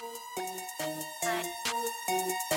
Bye.